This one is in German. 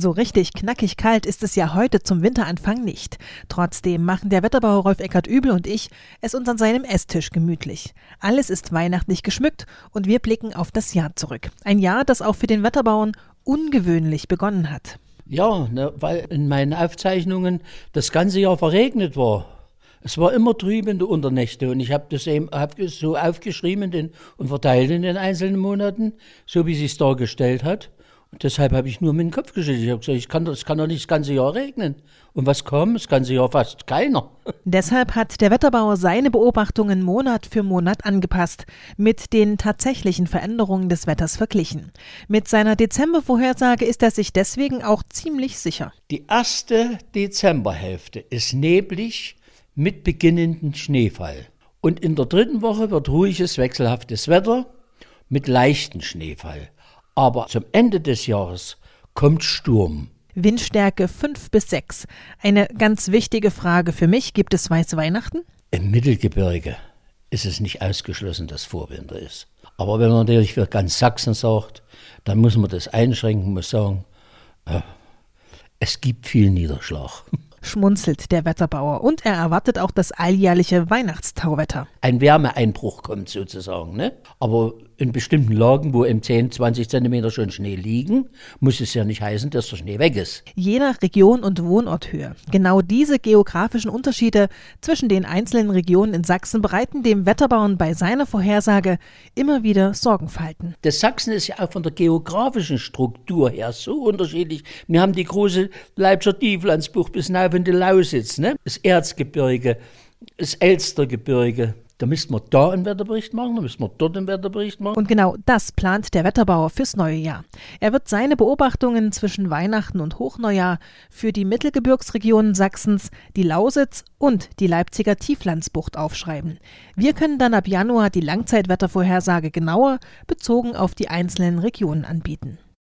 So richtig knackig kalt ist es ja heute zum Winteranfang nicht. Trotzdem machen der Wetterbauer Rolf Eckert Übel und ich es uns an seinem Esstisch gemütlich. Alles ist weihnachtlich geschmückt und wir blicken auf das Jahr zurück. Ein Jahr, das auch für den Wetterbauern ungewöhnlich begonnen hat. Ja, ne, weil in meinen Aufzeichnungen das ganze Jahr verregnet war. Es war immer trübende Unternächte und ich habe das eben hab so aufgeschrieben den, und verteilt in den einzelnen Monaten, so wie sie es dargestellt hat. Und deshalb habe ich nur mit dem Kopf geschüttelt. Ich habe gesagt, ich kann, es kann doch nicht das ganze Jahr regnen. Und was kommt? Das ganze Jahr fast keiner. Deshalb hat der Wetterbauer seine Beobachtungen Monat für Monat angepasst, mit den tatsächlichen Veränderungen des Wetters verglichen. Mit seiner Dezembervorhersage ist er sich deswegen auch ziemlich sicher. Die erste Dezemberhälfte ist neblig mit beginnendem Schneefall. Und in der dritten Woche wird ruhiges, wechselhaftes Wetter mit leichtem Schneefall. Aber zum Ende des Jahres kommt Sturm. Windstärke 5 bis 6. Eine ganz wichtige Frage für mich. Gibt es weiße Weihnachten? Im Mittelgebirge ist es nicht ausgeschlossen, dass Vorwinter ist. Aber wenn man natürlich für ganz Sachsen sagt, dann muss man das einschränken, muss sagen, äh, es gibt viel Niederschlag. schmunzelt der Wetterbauer und er erwartet auch das alljährliche Weihnachtstauwetter. Ein Wärmeeinbruch kommt sozusagen, ne? Aber in bestimmten Lagen, wo im 10, 20 Zentimeter schon Schnee liegen, muss es ja nicht heißen, dass der Schnee weg ist. Je nach Region und Wohnorthöhe. Genau diese geografischen Unterschiede zwischen den einzelnen Regionen in Sachsen bereiten dem Wetterbauern bei seiner Vorhersage immer wieder Sorgenfalten. Das Sachsen ist ja auch von der geografischen Struktur her so unterschiedlich. Wir haben die große Leipziger Tieflandsbucht bis nach in die Lausitz, ne? das Erzgebirge, das Elstergebirge, da müssten wir da einen Wetterbericht machen, da müssten wir dort einen Wetterbericht machen. Und genau das plant der Wetterbauer fürs neue Jahr. Er wird seine Beobachtungen zwischen Weihnachten und Hochneujahr für die Mittelgebirgsregionen Sachsens, die Lausitz und die Leipziger Tieflandsbucht aufschreiben. Wir können dann ab Januar die Langzeitwettervorhersage genauer bezogen auf die einzelnen Regionen anbieten.